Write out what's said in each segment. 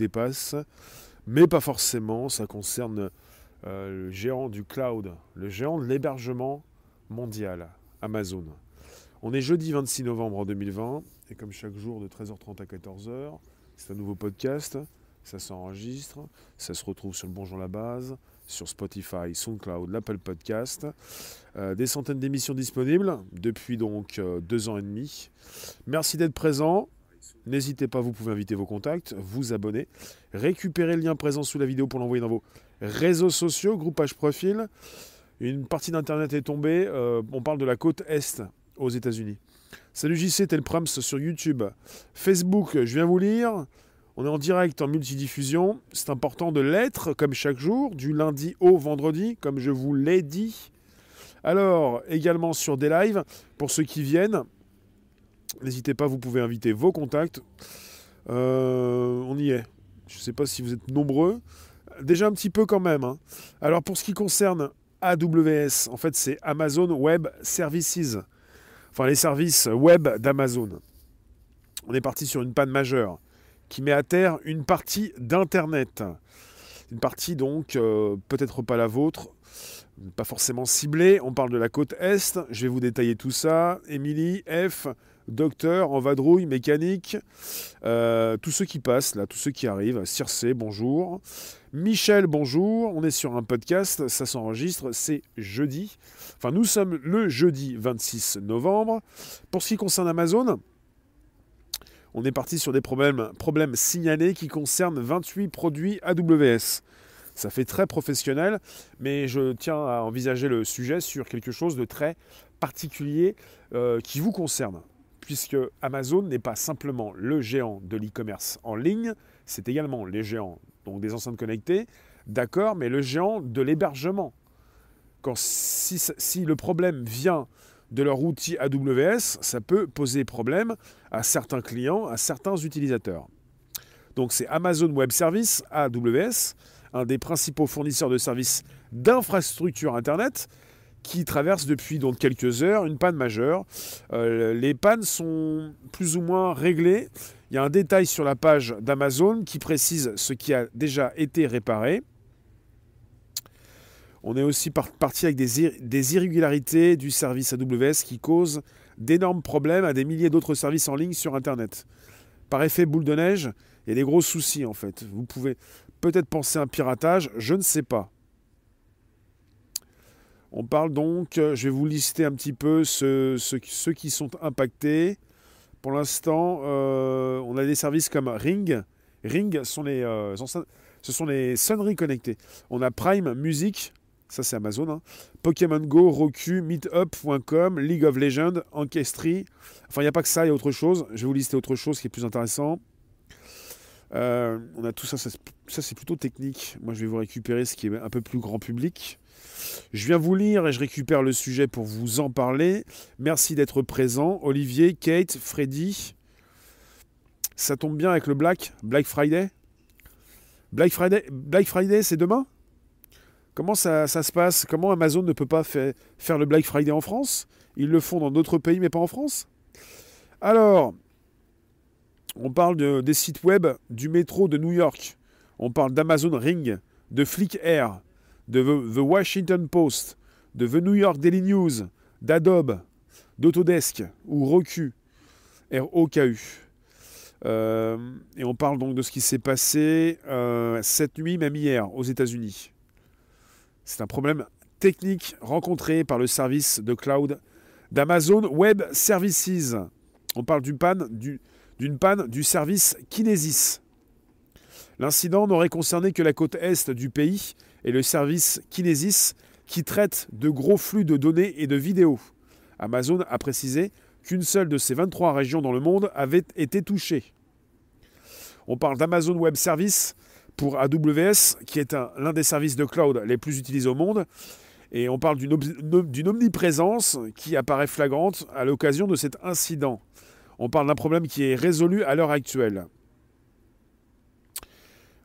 dépasse, mais pas forcément. Ça concerne euh, le géant du cloud, le géant de l'hébergement mondial, Amazon. On est jeudi 26 novembre 2020, et comme chaque jour de 13h30 à 14h, c'est un nouveau podcast, ça s'enregistre, ça se retrouve sur le Bonjour la Base, sur Spotify, SoundCloud, l'Apple Podcast. Euh, des centaines d'émissions disponibles depuis donc euh, deux ans et demi. Merci d'être présent. N'hésitez pas, vous pouvez inviter vos contacts, vous abonner, récupérer le lien présent sous la vidéo pour l'envoyer dans vos réseaux sociaux, groupage profil. Une partie d'Internet est tombée. Euh, on parle de la côte Est aux États-Unis. Salut JC, tel Prams sur YouTube. Facebook, je viens vous lire. On est en direct en multidiffusion. C'est important de l'être, comme chaque jour, du lundi au vendredi, comme je vous l'ai dit. Alors, également sur des lives, pour ceux qui viennent, n'hésitez pas, vous pouvez inviter vos contacts. Euh, on y est. Je ne sais pas si vous êtes nombreux. Déjà un petit peu quand même. Hein. Alors, pour ce qui concerne AWS, en fait, c'est Amazon Web Services. Enfin, les services web d'Amazon. On est parti sur une panne majeure qui met à terre une partie d'Internet. Une partie donc, euh, peut-être pas la vôtre, pas forcément ciblée. On parle de la côte Est, je vais vous détailler tout ça. Émilie, F, docteur, en vadrouille, mécanique, euh, tous ceux qui passent là, tous ceux qui arrivent. Circe, bonjour. Michel, bonjour. On est sur un podcast, ça s'enregistre, c'est jeudi. Enfin, nous sommes le jeudi 26 novembre. Pour ce qui concerne Amazon, on est parti sur des problèmes, problèmes signalés qui concernent 28 produits AWS. Ça fait très professionnel, mais je tiens à envisager le sujet sur quelque chose de très particulier euh, qui vous concerne. Puisque Amazon n'est pas simplement le géant de l'e-commerce en ligne, c'est également les géants des enceintes connectées, d'accord, mais le géant de l'hébergement. Quand si, si le problème vient de leur outil AWS, ça peut poser problème à certains clients, à certains utilisateurs. Donc c'est Amazon Web Services, AWS, un des principaux fournisseurs de services d'infrastructure Internet, qui traverse depuis donc quelques heures une panne majeure. Euh, les pannes sont plus ou moins réglées. Il y a un détail sur la page d'Amazon qui précise ce qui a déjà été réparé. On est aussi parti avec des, irrégularités du service AWS qui causent d'énormes problèmes à des milliers d'autres services en ligne sur Internet. Par effet boule de neige, il y a des gros soucis en fait. Vous pouvez peut-être penser à un piratage, je ne sais pas. On parle donc, euh, je vais vous lister un petit peu ceux, qui sont impactés. Pour l'instant, euh, on a des services comme Ring. Ring sont les, euh, ce sont les sonneries connectées. On a Prime Music, ça c'est Amazon. Hein. Pokémon Go, Roku, Meetup.com, League of Legends, Ancestry. Enfin, il n'y a pas que ça, il y a autre chose. Je vais vous lister autre chose qui est plus intéressant. Euh, on a tout ça, ça, c'est plutôt technique. Moi je vais vous récupérer ce qui est un peu plus grand public. Je viens vous lire et je récupère le sujet pour vous en parler. Merci d'être présent. Olivier, Kate, Freddy. Ça tombe bien avec le Black, Black Friday? Black Friday, Black Friday c'est demain? Comment ça, se passe? Comment Amazon ne peut pas faire le Black Friday en France? Ils le font dans d'autres pays, mais pas en France? Alors, on parle des sites web du métro de New York. On parle d'Amazon Ring, de Flick Air, de The Washington Post, de The New York Daily News, d'Adobe, d'Autodesk ou Roku, R-O-K-U. Euh, et on parle donc de ce qui s'est passé euh, cette nuit, même hier, aux États-Unis. C'est un problème technique rencontré par le service de cloud d'Amazon Web Services. On parle d'une panne du, panne du service Kinesis. L'incident n'aurait concerné que la côte est du pays et le service Kinesis qui traite de gros flux de données et de vidéos. Amazon a précisé qu'une seule de ces 23 régions dans le monde avait été touchée. On parle d'Amazon Web Services pour AWS, qui est l'un des services de cloud les plus utilisés au monde. Et on parle d'une omniprésence qui apparaît flagrante à l'occasion de cet incident. On parle d'un problème qui est résolu à l'heure actuelle.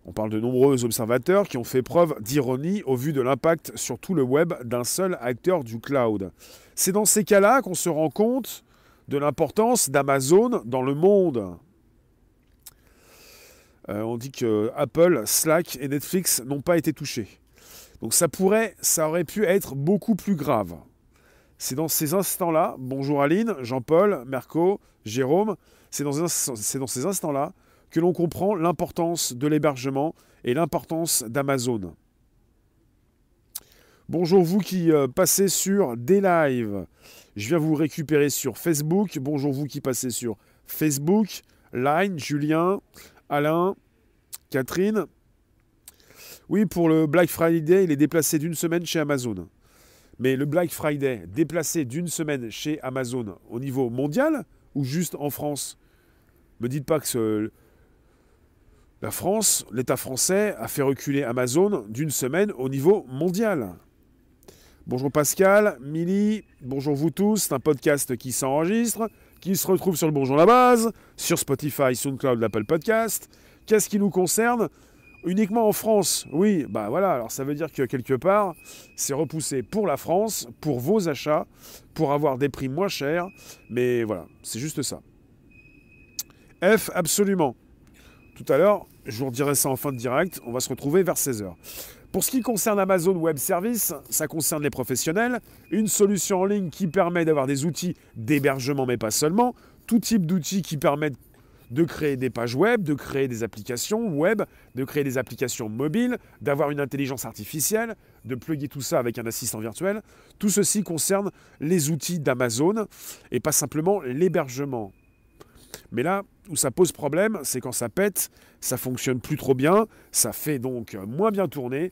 On parle de nombreux observateurs qui ont fait preuve d'ironie au vu de l'impact sur tout le web d'un seul acteur du cloud. C'est dans ces cas-là qu'on se rend compte de l'importance d'Amazon dans le monde. Euh, on dit que Apple, Slack et Netflix n'ont pas été touchés. Donc ça pourrait, ça aurait pu être beaucoup plus grave. C'est dans ces instants-là, bonjour Aline, Jean-Paul, Merco, Jérôme, c'est dans, dans, ces instants-là que l'on comprend l'importance de l'hébergement et l'importance d'Amazon. Bonjour vous qui euh, passez sur des lives. Je viens vous récupérer sur Facebook. Bonjour vous qui passez sur Facebook, Line, Julien, Alain, Catherine. Oui, pour le Black Friday, il est déplacé d'une semaine chez Amazon. Mais le Black Friday déplacé d'une semaine chez Amazon au niveau mondial ou juste en France? Me dites pas que la France, l'État français, a fait reculer Amazon d'une semaine au niveau mondial. Bonjour Pascal, Milly, bonjour vous tous. C'est un podcast qui s'enregistre, qui se retrouve sur le Bonjour la base, sur Spotify, SoundCloud, l'Apple Podcast. Qu'est-ce qui nous concerne? Uniquement en France, oui, bah voilà, alors ça veut dire que quelque part, c'est repoussé pour la France, pour vos achats, pour avoir des prix moins chers, mais voilà, c'est juste ça. F, absolument. Tout à l'heure, je vous redirai ça en fin de direct, on va se retrouver vers 16h. Pour ce qui concerne Amazon Web Service, ça concerne les professionnels, une solution en ligne qui permet d'avoir des outils d'hébergement, mais pas seulement, tout type d'outils qui permettent de créer des pages web, de créer des applications web, de créer des applications mobiles, d'avoir une intelligence artificielle, de plugger tout ça avec un assistant virtuel. Tout ceci concerne les outils d'Amazon et pas simplement l'hébergement. Mais là où ça pose problème, c'est quand ça pète, ça fonctionne plus trop bien, ça fait donc moins bien tourner.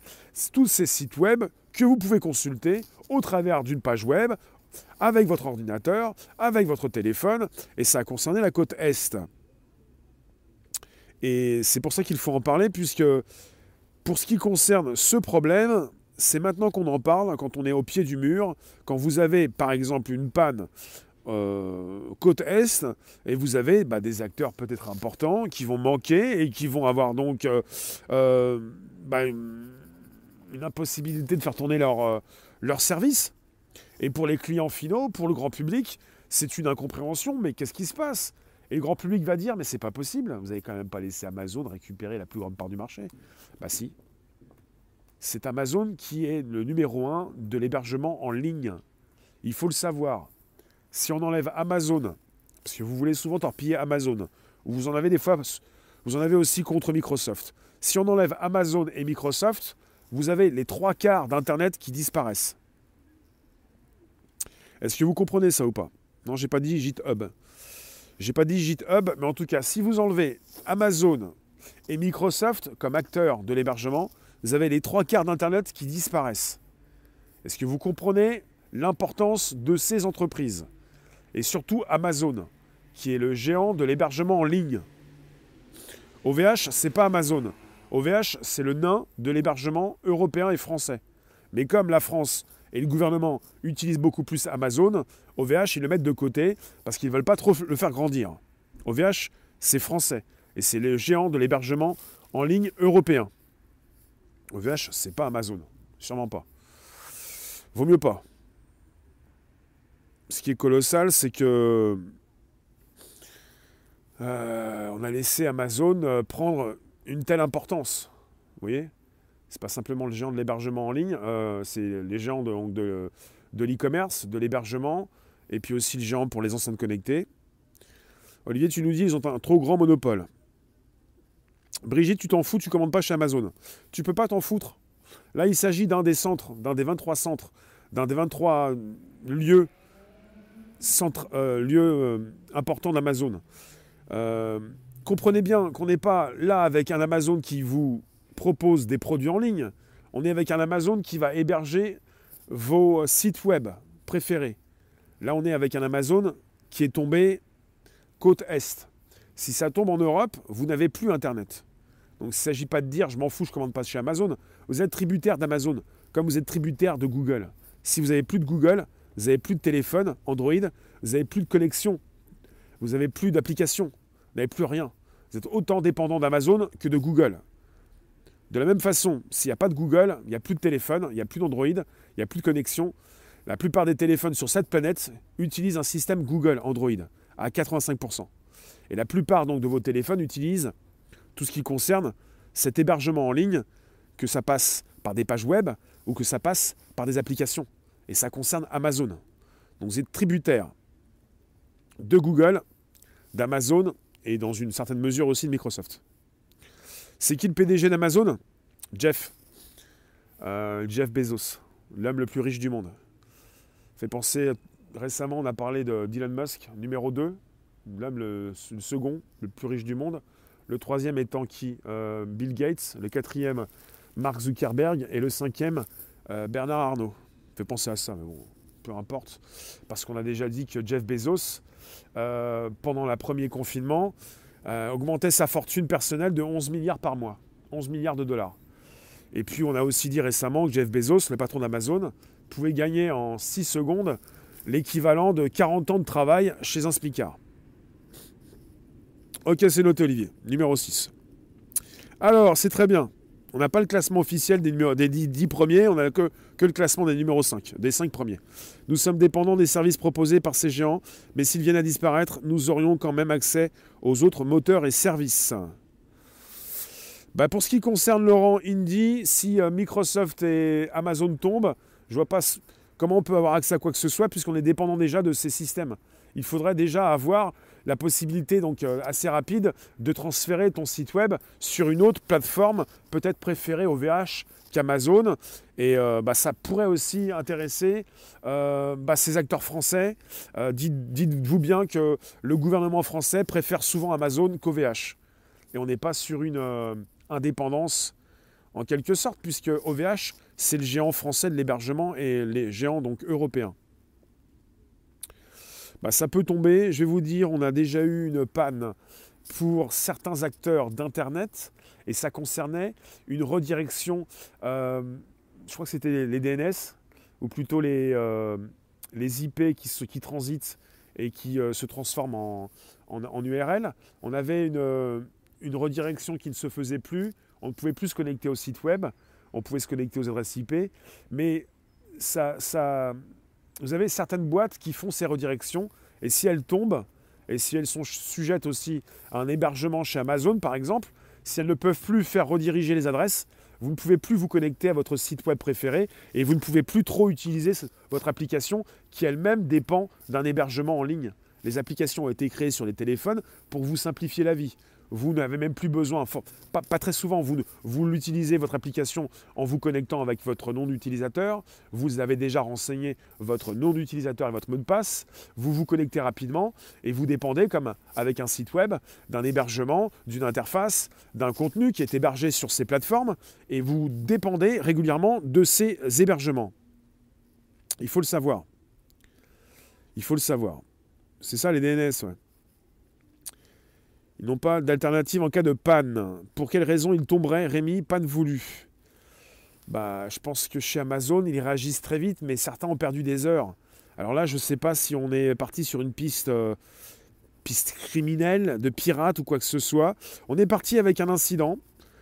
Tous ces sites web que vous pouvez consulter au travers d'une page web, avec votre ordinateur, avec votre téléphone, et ça a concerné la côte Est. Et c'est pour ça qu'il faut en parler, puisque pour ce qui concerne ce problème, c'est maintenant qu'on en parle, quand on est au pied du mur, quand vous avez par exemple une panne euh, côte Est, et vous avez bah, des acteurs peut-être importants qui vont manquer et qui vont avoir donc euh, euh, bah, une, impossibilité de faire tourner leur, leur service. Et pour les clients finaux, pour le grand public, c'est une incompréhension, mais qu'est-ce qui se passe? Et le grand public va dire, mais c'est pas possible, vous n'avez quand même pas laissé Amazon récupérer la plus grande part du marché. Bah si. C'est Amazon qui est le numéro un de l'hébergement en ligne. Il faut le savoir si on enlève Amazon, parce que vous voulez souvent torpiller Amazon, ou vous en avez des fois, vous en avez aussi contre Microsoft. Si on enlève Amazon et Microsoft, vous avez les trois quarts d'Internet qui disparaissent. Est-ce que vous comprenez ça ou pas? Non, j'ai pas dit GitHub. J'ai pas dit GitHub, mais en tout cas, si vous enlevez Amazon et Microsoft comme acteurs de l'hébergement, vous avez les trois quarts d'Internet qui disparaissent. Est-ce que vous comprenez l'importance de ces entreprises? Et surtout Amazon, qui est le géant de l'hébergement en ligne. OVH, c'est pas Amazon. OVH, c'est le nain de l'hébergement européen et français. Mais comme la France et le gouvernement utilisent beaucoup plus Amazon, OVH, ils le mettent de côté parce qu'ils ne veulent pas trop le faire grandir. OVH, c'est français et c'est le géant de l'hébergement en ligne européen. OVH, c'est pas Amazon. Sûrement pas. Vaut mieux pas ce qui est colossal, c'est que euh, on a laissé Amazon euh, prendre une telle importance. Vous voyez C'est pas simplement le géant de l'hébergement en ligne, euh, c'est les géants de, l'e-commerce, de l'hébergement, et puis aussi le géant pour les enceintes connectées. Olivier, tu nous dis ils ont un trop grand monopole. Brigitte, tu t'en fous, tu commandes pas chez Amazon. Tu peux pas t'en foutre. Là, il s'agit d'un des centres, d'un des 23 centres, d'un des 23 lieux centre, euh, lieu euh, important d'Amazon. Euh, comprenez bien qu'on n'est pas là avec un Amazon qui vous propose des produits en ligne. On est avec un Amazon qui va héberger vos sites web préférés. Là, on est avec un Amazon qui est tombé côte Est. Si ça tombe en Europe, vous n'avez plus Internet. Donc il ne s'agit pas de dire je m'en fous, je commande pas chez Amazon. Vous êtes tributaire d'Amazon, comme vous êtes tributaire de Google. Si vous n'avez plus de Google, vous n'avez plus de téléphone Android, vous n'avez plus de connexion, vous n'avez plus d'application, vous n'avez plus rien. Vous êtes autant dépendant d'Amazon que de Google. De la même façon, s'il n'y a pas de Google, il n'y a plus de téléphone, il n'y a plus d'Android, il n'y a plus de connexion. La plupart des téléphones sur cette planète utilisent un système Google Android à 85%. Et la plupart donc de vos téléphones utilisent tout ce qui concerne cet hébergement en ligne, que ça passe par des pages web ou que ça passe par des applications. Et ça concerne Amazon. Donc vous êtes tributaire de Google, d'Amazon et dans une certaine mesure aussi de Microsoft. C'est qui le PDG d'Amazon? Jeff. Euh, Jeff Bezos, l'homme le plus riche du monde. Fait penser, récemment on a parlé de d'Elon Musk, numéro 2, l'homme le, second, le plus riche du monde. Le troisième étant qui? Euh, Bill Gates. Le quatrième, Mark Zuckerberg. Et le cinquième, euh, Bernard Arnault. Fait penser à ça, mais bon, peu importe. Parce qu'on a déjà dit que Jeff Bezos, euh, pendant le premier confinement, augmentait sa fortune personnelle de 11 milliards par mois. 11 milliards de dollars. Et puis on a aussi dit récemment que Jeff Bezos, le patron d'Amazon, pouvait gagner en 6 secondes l'équivalent de 40 ans de travail chez un spicard. Ok, c'est noté, Olivier. Numéro 6. Alors, c'est très bien. On n'a pas le classement officiel des, des 10, premiers, on n'a que, que, le classement des numéros 5, des 5 premiers. Nous sommes dépendants des services proposés par ces géants, mais s'ils viennent à disparaître, nous aurions quand même accès aux autres moteurs et services. Bah pour ce qui concerne Laurent Indy, si euh, Microsoft et Amazon tombent, je vois pas comment on peut avoir accès à quoi que ce soit puisqu'on est dépendant déjà de ces systèmes. Il faudrait déjà avoir la possibilité donc euh, assez rapide de transférer ton site web sur une autre plateforme, peut-être préférée au VH qu'Amazon. Et euh, bah, ça pourrait aussi intéresser euh, bah, ces acteurs français. Dites-vous bien que le gouvernement français préfère souvent Amazon qu'au VH. Et on n'est pas sur une indépendance en quelque sorte, puisque OVH, c'est le géant français de l'hébergement et les géants donc européens. Bah, ça peut tomber. Je vais vous dire, on a déjà eu une panne pour certains acteurs d'Internet et ça concernait une redirection, euh, je crois que c'était les DNS, ou plutôt les, euh, les IP qui, transitent et qui euh, se transforment en, en, URL. On avait une, une redirection qui ne se faisait plus, on ne pouvait plus se connecter au site web, on pouvait se connecter aux adresses IP, mais ça, ça, vous avez certaines boîtes qui font ces redirections, et si elles tombent, et si elles sont sujettes aussi à un hébergement chez Amazon, par exemple, si elles ne peuvent plus faire rediriger les adresses, vous ne pouvez plus vous connecter à votre site web préféré et vous ne pouvez plus trop utiliser votre application qui elle-même dépend d'un hébergement en ligne. Les applications ont été créées sur les téléphones pour vous simplifier la vie vous n'avez même plus besoin, pas, très souvent, vous, vous l'utilisez, votre application, en vous connectant avec votre nom d'utilisateur, vous avez déjà renseigné votre nom d'utilisateur et votre mot de passe, vous vous connectez rapidement et vous dépendez, comme avec un site web, d'un hébergement, d'une interface, d'un contenu qui est hébergé sur ces plateformes et vous dépendez régulièrement de ces hébergements. Il faut le savoir. Il faut le savoir. C'est ça les DNS, ouais. Ils n'ont pas d'alternative en cas de panne. Pour quelle raison ils tomberaient, Rémi? Panne voulue. Bah, je pense que chez Amazon, ils réagissent très vite, mais certains ont perdu des heures. Alors là, je ne sais pas si on est parti sur une piste, euh, piste criminelle, de pirate ou quoi que ce soit. On est parti avec un incident.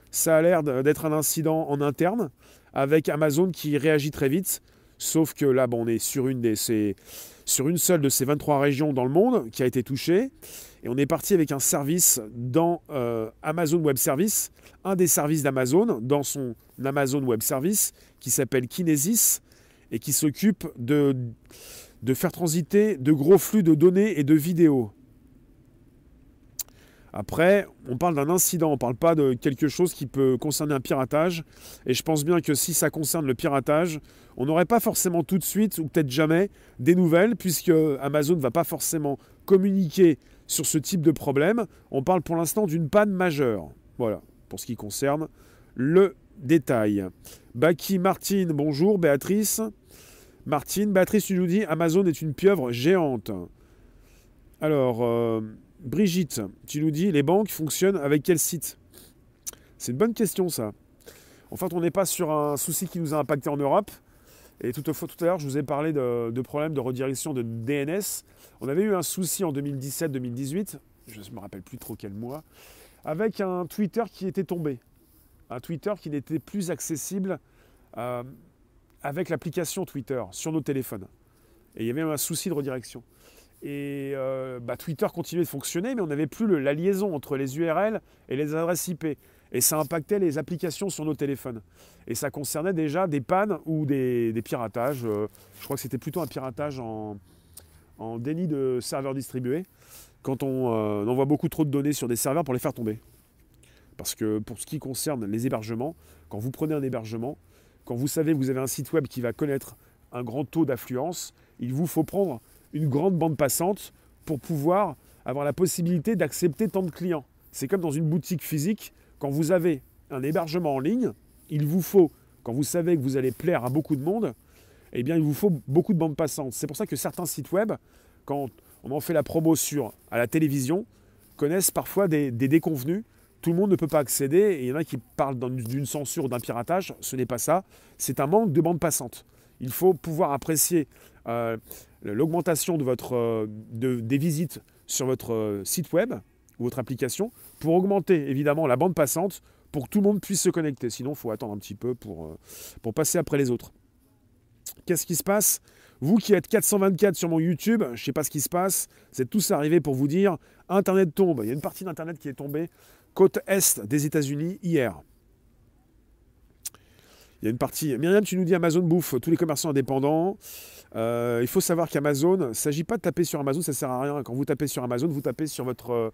Ça a l'air d'être un incident en interne, avec Amazon qui réagit très vite. Sauf que là, bon, on est sur une, des, sur une seule de ces 23 régions dans le monde qui a été touchée. Et on est parti avec un service dans euh, Amazon Web Service, un des services d'Amazon, dans son Amazon Web Service, qui s'appelle Kinesis, et qui s'occupe de, de faire transiter de gros flux de données et de vidéos. Après, on parle d'un incident, on ne parle pas de quelque chose qui peut concerner un piratage. Et je pense bien que si ça concerne le piratage, on n'aurait pas forcément tout de suite, ou peut-être jamais, des nouvelles, puisque Amazon ne va pas forcément communiquer sur ce type de problème. On parle pour l'instant d'une panne majeure. Voilà, pour ce qui concerne le détail. Baki Martine, bonjour. Béatrice. Martine, Béatrice, tu nous dis Amazon est une pieuvre géante. Alors, euh, Brigitte, tu nous dis les banques fonctionnent avec quel site? C'est une bonne question ça. En fait, on n'est pas sur un souci qui nous a impacté en Europe. Et tout, tout à l'heure, je vous ai parlé de, problèmes de redirection de DNS. On avait eu un souci en 2017-2018, je ne me rappelle plus trop quel mois, avec un Twitter qui était tombé. Un Twitter qui n'était plus accessible euh, avec l'application Twitter sur nos téléphones. Et il y avait un souci de redirection. Et euh, bah, Twitter continuait de fonctionner, mais on n'avait plus la liaison entre les URL et les adresses IP. Et ça impactait les applications sur nos téléphones. Et ça concernait déjà des pannes ou des, piratages. Euh, je crois que c'était plutôt un piratage en, déni de serveurs distribués, quand on euh, envoie beaucoup trop de données sur des serveurs pour les faire tomber. Parce que pour ce qui concerne les hébergements, quand vous prenez un hébergement, quand vous savez que vous avez un site web qui va connaître un grand taux d'affluence, il vous faut prendre une grande bande passante pour pouvoir avoir la possibilité d'accepter tant de clients. C'est comme dans une boutique physique, quand vous avez un hébergement en ligne, il vous faut, quand vous savez que vous allez plaire à beaucoup de monde, eh bien il vous faut beaucoup de bandes passantes. C'est pour ça que certains sites web, quand on en fait la promo sur à la télévision, connaissent parfois des, des déconvenus. Tout le monde ne peut pas accéder et il y en a qui parlent d'une censure ou d'un piratage. Ce n'est pas ça. C'est un manque de bandes passantes. Il faut pouvoir apprécier euh, l'augmentation de votre, euh, des visites sur votre euh, site web ou votre application pour augmenter évidemment la bande passante pour que tout le monde puisse se connecter. Sinon, il faut attendre un petit peu pour, pour passer après les autres. Qu'est-ce qui se passe? Vous qui êtes 424 sur mon YouTube, je ne sais pas ce qui se passe, c'est tous arrivé pour vous dire Internet tombe. Il y a une partie d'Internet qui est tombée côte est des États-Unis hier. Il y a une partie. Myriam, tu nous dis Amazon bouffe tous les commerçants indépendants. Euh, il faut savoir qu'Amazon, il ne s'agit pas de taper sur Amazon, ça ne sert à rien. Quand vous tapez sur Amazon, vous tapez sur votre euh,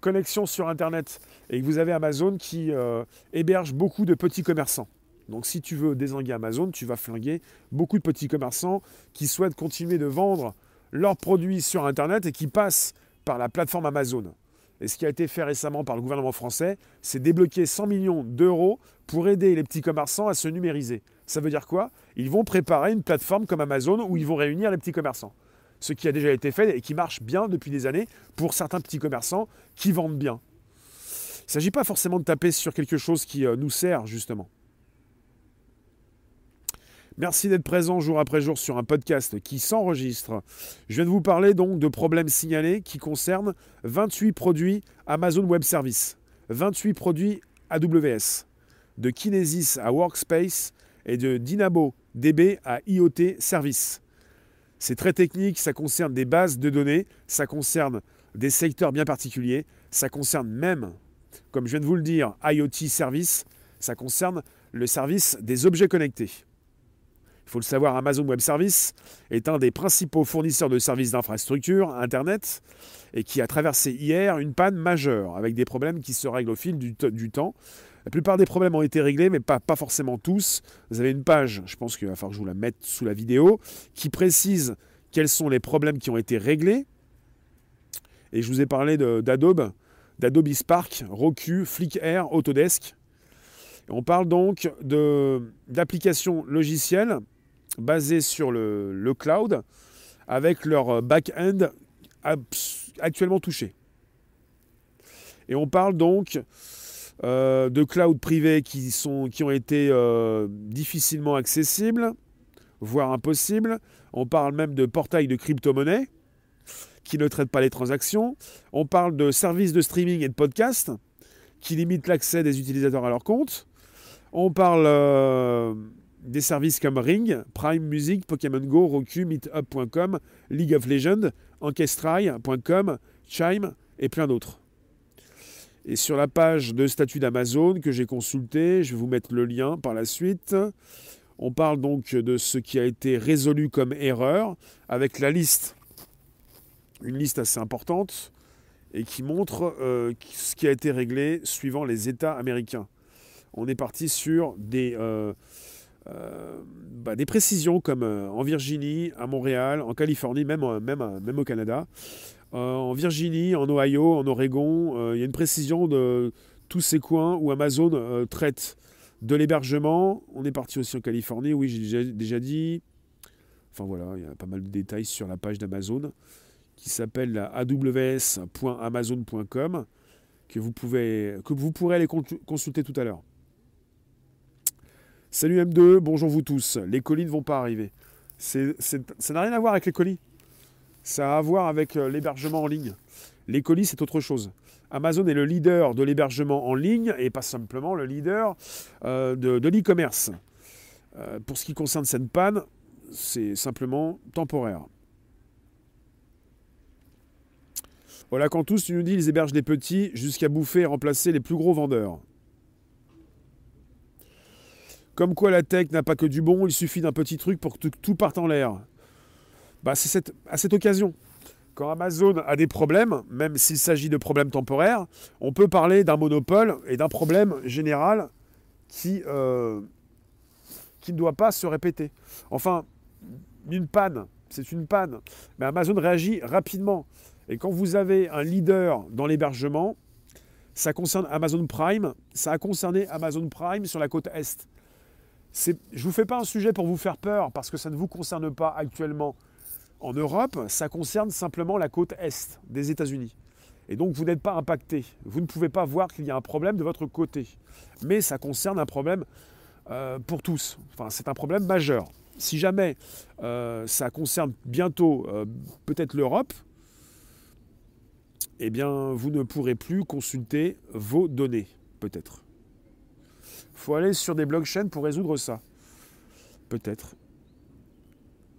connexion sur Internet et vous avez Amazon qui euh, héberge beaucoup de petits commerçants. Donc si tu veux désinguer Amazon, tu vas flinguer beaucoup de petits commerçants qui souhaitent continuer de vendre leurs produits sur Internet et qui passent par la plateforme Amazon. Et ce qui a été fait récemment par le gouvernement français, c'est débloquer 100 millions d'euros pour aider les petits commerçants à se numériser. Ça veut dire quoi? Ils vont préparer une plateforme comme Amazon où ils vont réunir les petits commerçants. Ce qui a déjà été fait et qui marche bien depuis des années pour certains petits commerçants qui vendent bien. Il ne s'agit pas forcément de taper sur quelque chose qui euh, nous sert justement. Merci d'être présent jour après jour sur un podcast qui s'enregistre. Je viens de vous parler donc de problèmes signalés qui concernent 28 produits Amazon Web Service, 28 produits AWS, de Kinesis à Workspace et de Dynamo DB à IoT Service. C'est très technique, ça concerne des bases de données, ça concerne des secteurs bien particuliers, ça concerne même, comme je viens de vous le dire, IoT Service, ça concerne le service des objets connectés. Il faut le savoir, Amazon Web Service est un des principaux fournisseurs de services d'infrastructure Internet et qui a traversé hier une panne majeure avec des problèmes qui se règlent au fil du, temps. La plupart des problèmes ont été réglés, mais pas, pas forcément tous. Vous avez une page, je pense qu'il va falloir que je vous la mette sous la vidéo, qui précise quels sont les problèmes qui ont été réglés. Et je vous ai parlé d'Adobe, d'Adobe Spark, Roku, Flickr, Autodesk. on parle donc d'applications logicielles basés sur le, cloud avec leur back-end actuellement touché. Et on parle donc euh, de cloud privés qui, sont, qui ont été euh, difficilement accessibles, voire impossibles. On parle même de portails de crypto-monnaies qui ne traitent pas les transactions. On parle de services de streaming et de podcast qui limitent l'accès des utilisateurs à leur compte. On parle euh, des services comme Ring, Prime Music, Pokémon Go, Roku, Meetup.com, League of Legends, Ancestry.com, Chime et plein d'autres. Et sur la page de statut d'Amazon que j'ai consulté, je vais vous mettre le lien par la suite. On parle donc de ce qui a été résolu comme erreur avec la liste, une liste assez importante et qui montre euh, ce qui a été réglé suivant les États américains. On est parti sur des, euh, euh, bah, des précisions comme euh, en Virginie, à Montréal, en Californie, même, euh, même, même au Canada. en Virginie, en Ohio, en Oregon, il y a une précision de tous ces coins où Amazon traite de l'hébergement. On est parti aussi en Californie, oui, j'ai déjà, dit. Enfin voilà, il y a pas mal de détails sur la page d'Amazon qui s'appelle aws.amazon.com que vous, pouvez, que vous pourrez aller consulter tout à l'heure. Salut M2, bonjour vous tous. Les colis ne vont pas arriver. ça n'a rien à voir avec les colis. Ça a à voir avec euh, l'hébergement en ligne. Les colis, c'est autre chose. Amazon est le leader de l'hébergement en ligne et pas simplement le leader euh, de, l'e-commerce. Euh, pour ce qui concerne cette panne, c'est simplement temporaire. Voilà, quand tous, tu nous dis, ils hébergent les petits jusqu'à bouffer et remplacer les plus gros vendeurs. Comme quoi la tech n'a pas que du bon, il suffit d'un petit truc pour que tout parte en l'air. Bah, c'est à cette occasion. Quand Amazon a des problèmes, même s'il s'agit de problèmes temporaires, on peut parler d'un monopole et d'un problème général qui, euh, qui ne doit pas se répéter. Enfin, une panne, c'est une panne. Mais Amazon réagit rapidement. Et quand vous avez un leader dans l'hébergement, ça concerne Amazon Prime, ça a concerné Amazon Prime sur la côte Est. Je ne vous fais pas un sujet pour vous faire peur, parce que ça ne vous concerne pas actuellement en Europe, ça concerne simplement la côte Est des États-Unis. Et donc vous n'êtes pas impacté. Vous ne pouvez pas voir qu'il y a un problème de votre côté. Mais ça concerne un problème euh, pour tous. Enfin, c'est un problème majeur. Si jamais euh, ça concerne bientôt euh, peut-être l'Europe, eh bien, vous ne pourrez plus consulter vos données, peut-être. Faut aller sur des blockchains pour résoudre ça. Peut-être.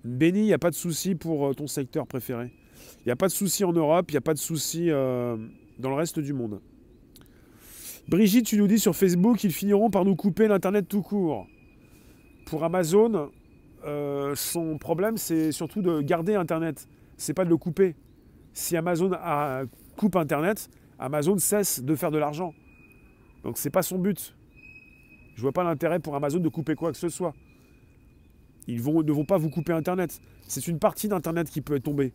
Béni, il n'y a pas de souci pour euh, ton secteur préféré. Il n'y a pas de souci en Europe, il n'y a pas de souci euh, dans le reste du monde. Brigitte, tu nous dis sur Facebook qu'ils finiront par nous couper l'Internet tout court. Pour Amazon, euh, son problème, c'est surtout de garder Internet. C'est pas de le couper. Si Amazon coupe Internet, Amazon cesse de faire de l'argent. Donc c'est pas son but. Je vois pas l'intérêt pour Amazon de couper quoi que ce soit. Ils ne vont pas vous couper Internet. C'est une partie d'Internet qui peut tombée.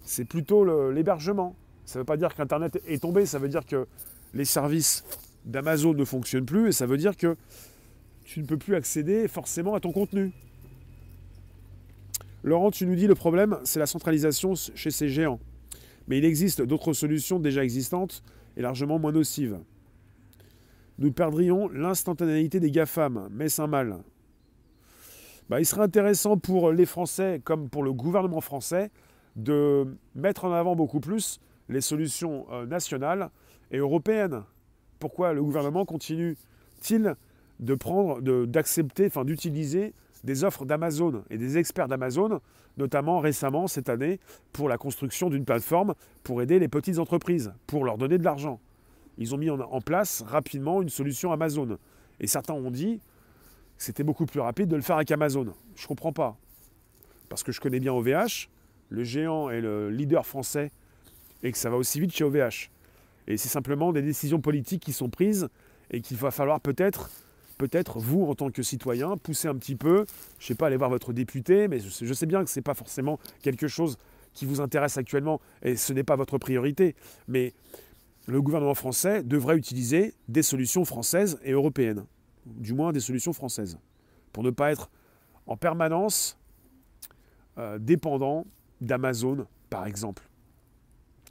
C'est plutôt l'hébergement. Ça ne veut pas dire qu'Internet est tombé, ça veut dire que les services d'Amazon ne fonctionnent plus et ça veut dire que tu ne peux plus accéder forcément à ton contenu. Laurent, tu nous dis le problème, c'est la centralisation chez ces géants. Mais il existe d'autres solutions déjà existantes et largement moins nocives. Nous perdrions l'instantanéité des GAFAM, mais c'est un mal. Bah, il serait intéressant pour les Français comme pour le gouvernement français de mettre en avant beaucoup plus les solutions euh, nationales et européennes. Pourquoi le gouvernement continue-t-il de prendre, d'accepter, enfin d'utiliser des offres d'Amazon et des experts d'Amazon, notamment récemment cette année pour la construction d'une plateforme pour aider les petites entreprises, pour leur donner de l'argent? Ils ont mis en place rapidement une solution Amazon. Et certains ont dit, c'était beaucoup plus rapide de le faire avec Amazon. Je ne comprends pas. Parce que je connais bien OVH, le géant est le leader français, et que ça va aussi vite chez OVH. Et c'est simplement des décisions politiques qui sont prises et qu'il va falloir peut-être, peut-être vous, en tant que citoyen, pousser un petit peu, je ne sais pas, aller voir votre député, mais je sais bien que ce n'est pas forcément quelque chose qui vous intéresse actuellement et ce n'est pas votre priorité. Mais le gouvernement français devrait utiliser des solutions françaises et européennes du moins des solutions françaises, pour ne pas être en permanence euh, dépendant d'Amazon, par exemple.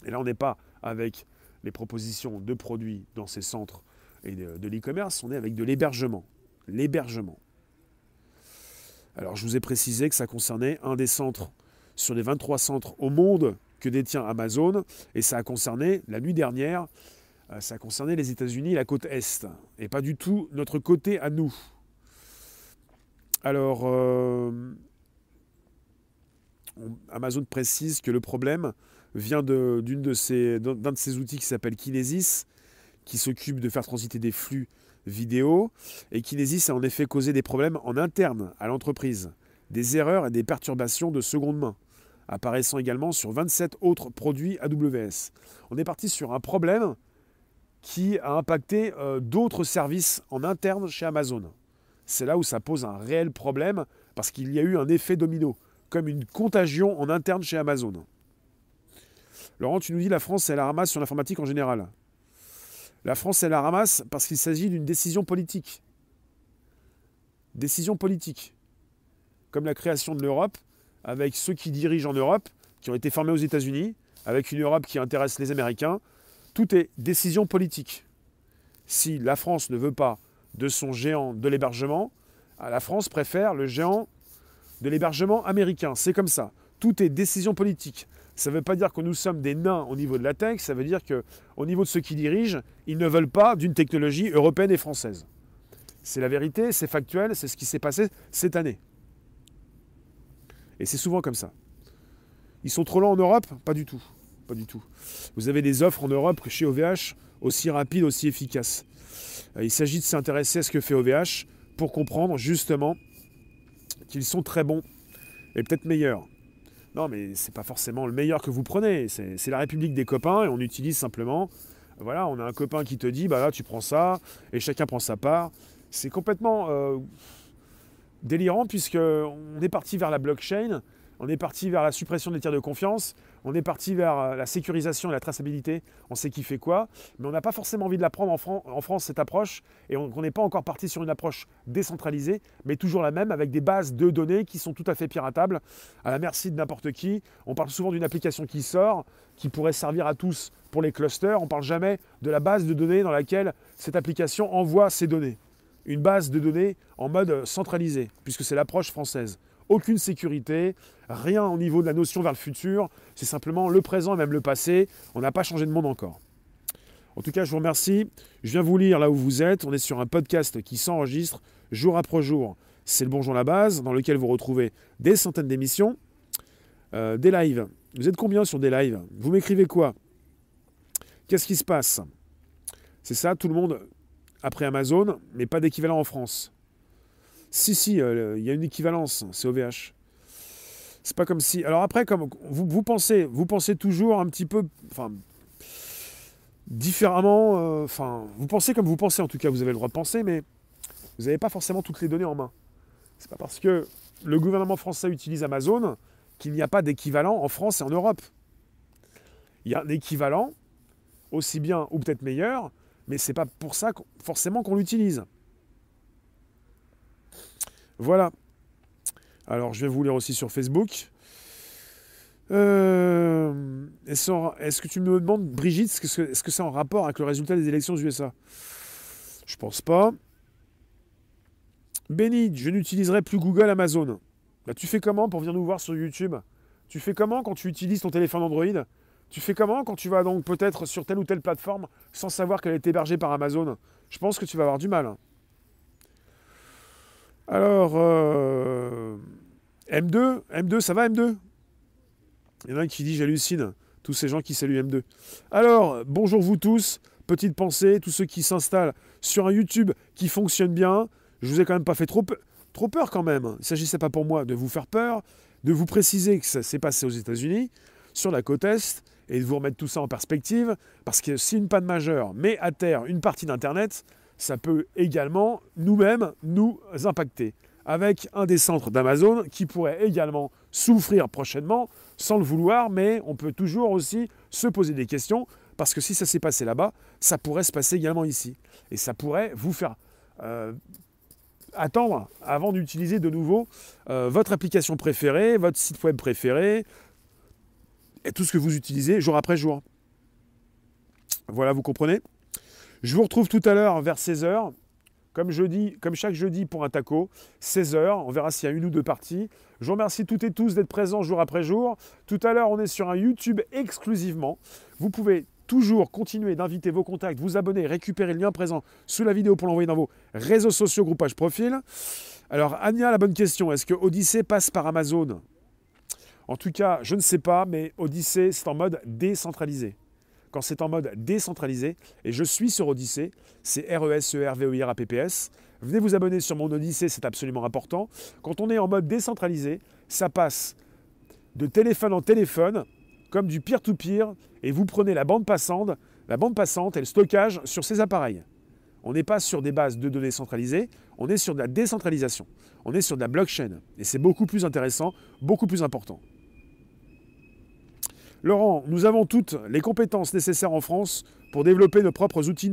Et là, on n'est pas avec les propositions de produits dans ces centres et de, de l'e-commerce, on est avec de l'hébergement. L'hébergement. Alors, je vous ai précisé que ça concernait un des centres sur les 23 centres au monde que détient Amazon, et ça a concerné la nuit dernière euh, ça concernait les États-Unis la côte Est, et pas du tout notre côté à nous. Alors, euh, Amazon précise que le problème vient d'un de, de, ses, de ses outils qui s'appelle Kinesis, qui s'occupe de faire transiter des flux vidéo. Et Kinesis a en effet causé des problèmes en interne à l'entreprise, des erreurs et des perturbations de seconde main, apparaissant également sur 27 autres produits AWS. On est parti sur un problème qui a impacté euh, d'autres services en interne chez Amazon. C'est là où ça pose un réel problème parce qu'il y a eu un effet domino, comme une contagion en interne chez Amazon. Laurent, tu nous dis la France, elle la ramasse sur l'informatique en général. La France, elle la ramasse parce qu'il s'agit d'une décision politique. Décision politique. Comme la création de l'Europe, avec ceux qui dirigent en Europe, qui ont été formés aux États-Unis, avec une Europe qui intéresse les Américains, tout est décision politique. Si la France ne veut pas de son géant de l'hébergement, ah, la France préfère le géant de l'hébergement américain. C'est comme ça. Tout est décision politique. Ça ne veut pas dire que nous sommes des nains au niveau de la tech, ça veut dire qu'au niveau de ceux qui dirigent, ils ne veulent pas d'une technologie européenne et française. C'est la vérité, c'est factuel, c'est ce qui s'est passé cette année. Et c'est souvent comme ça. Ils sont trop lents en Europe? Pas du tout. pas du tout. Vous avez des offres en Europe chez OVH aussi rapides, aussi efficaces. Euh, il s'agit de s'intéresser à ce que fait OVH pour comprendre justement qu'ils sont très bons et peut-être meilleurs. Non, mais c'est pas forcément le meilleur que vous prenez. C'est la République des copains et on utilise simplement. Voilà, on a un copain qui te dit, bah là tu prends ça et chacun prend sa part. C'est complètement euh, délirant puisque on est parti vers la blockchain on est parti vers la suppression des tiers de confiance, on est parti vers euh, la sécurisation et la traçabilité, on sait qui fait quoi, mais on n'a pas forcément envie de la prendre en, France, cette approche, et on n'est pas encore parti sur une approche décentralisée, mais toujours la même, avec des bases de données qui sont tout à fait piratables, à la merci de n'importe qui. On parle souvent d'une application qui sort, qui pourrait servir à tous pour les clusters, on ne parle jamais de la base de données dans laquelle cette application envoie ses données. Une base de données en mode centralisé, puisque c'est l'approche française aucune sécurité, rien au niveau de la notion vers le futur, c'est simplement le présent et même le passé, on n'a pas changé de monde encore. En tout cas, je vous remercie. Je viens vous lire là où vous êtes. On est sur un podcast qui s'enregistre jour après jour. C'est le Bonjour la base, dans lequel vous retrouvez des centaines d'émissions, euh, des lives. Vous êtes combien sur des lives? Vous m'écrivez quoi? Qu'est-ce qui se passe? C'est ça, tout le monde après Amazon, mais pas d'équivalent en France. Si, si, euh, il y a une équivalence, c'est OVH. C'est pas comme si. Alors après, comme vous, pensez, vous pensez toujours un petit peu, différemment. Euh, enfin, vous pensez comme vous pensez. En tout cas, vous avez le droit de penser, mais vous n'avez pas forcément toutes les données en main. C'est pas parce que le gouvernement français utilise Amazon qu'il n'y a pas d'équivalent en France et en Europe. Il y a un équivalent, aussi bien ou peut-être meilleur, mais c'est pas pour ça forcément qu'on l'utilise. Voilà. Alors, je vais vous lire aussi sur Facebook. Euh, est-ce que tu me demandes, Brigitte, est-ce que c'est en rapport avec le résultat des élections aux USA Je pense pas. Benny, je n'utiliserai plus Google, Amazon. Bah, tu fais comment pour venir nous voir sur YouTube? Tu fais comment quand tu utilises ton téléphone Android? Tu fais comment quand tu vas donc peut-être sur telle ou telle plateforme sans savoir qu'elle est hébergée par Amazon? Je pense que tu vas avoir du mal. Alors, euh, M2, M2, ça va M2 Il y en a un qui dit j'hallucine, tous ces gens qui saluent M2. Alors, bonjour vous tous, petite pensée, tous ceux qui s'installent sur un YouTube qui fonctionne bien. Je vous ai quand même pas fait trop, trop peur quand même. Il ne s'agissait pas pour moi de vous faire peur, de vous préciser que ça s'est passé aux États-Unis, sur la côte Est, et de vous remettre tout ça en perspective, parce que si une panne majeure met à terre une partie d'Internet, ça peut également nous-mêmes nous impacter. Avec un des centres d'Amazon qui pourrait également souffrir prochainement sans le vouloir, mais on peut toujours aussi se poser des questions parce que si ça s'est passé là-bas, ça pourrait se passer également ici. Et ça pourrait vous faire euh, attendre avant d'utiliser de nouveau euh, votre application préférée, votre site web préféré, et tout ce que vous utilisez jour après jour. Voilà, vous comprenez? Je vous retrouve tout à l'heure vers 16h. Comme, comme chaque jeudi pour un taco, 16h. On verra s'il y a une ou deux parties. Je vous remercie toutes et tous d'être présents jour après jour. Tout à l'heure, on est sur un YouTube exclusivement. Vous pouvez toujours continuer d'inviter vos contacts, vous abonner, récupérer le lien présent sous la vidéo pour l'envoyer dans vos réseaux sociaux, groupage profil. Alors, Anya, la bonne question, est-ce que Odyssey passe par Amazon? En tout cas, je ne sais pas, mais Odyssey, c'est en mode décentralisé quand c'est en mode décentralisé. Et je suis sur Odyssée, c'est R-E-S-E-R-V-O-I-R-A-P-P-S. Venez vous abonner sur mon Odyssée, c'est absolument important. Quand on est en mode décentralisé, ça passe de téléphone en téléphone, comme du peer-to-peer, et vous prenez la bande passante, la bande passante et le stockage sur ces appareils. On n'est pas sur des bases de données centralisées, on est sur de la décentralisation. On est sur de la blockchain. Et c'est beaucoup plus intéressant, beaucoup plus important. Laurent, nous avons toutes les compétences nécessaires en France pour développer nos propres outils.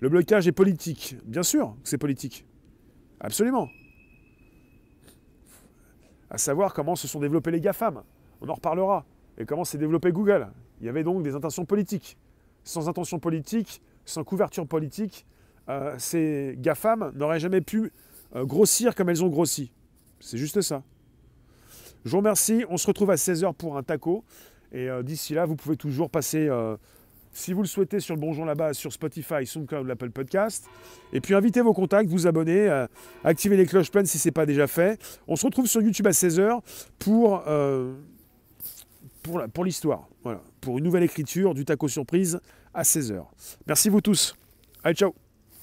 Le blocage est politique. Bien sûr que c'est politique. Absolument. À savoir comment se sont développés les GAFAM. On en reparlera. Et comment s'est développé Google. Il y avait donc des intentions politiques. Sans intention politique, sans couverture politique, euh, ces GAFAM n'auraient jamais pu euh, grossir comme elles ont grossi. C'est juste ça. Je vous remercie. On se retrouve à 16h pour un taco. Et euh, d'ici là, vous pouvez toujours passer, euh, si vous le souhaitez, sur le Bonjour là-bas, sur Spotify, SoundCloud, l'Apple Podcast. Et puis invitez vos contacts, vous abonner, euh, activez les cloches pleines si ce n'est pas déjà fait. On se retrouve sur YouTube à 16h pour pour, pour l'histoire. Voilà. Pour une nouvelle écriture du taco surprise à 16h. Merci vous tous. Allez, ciao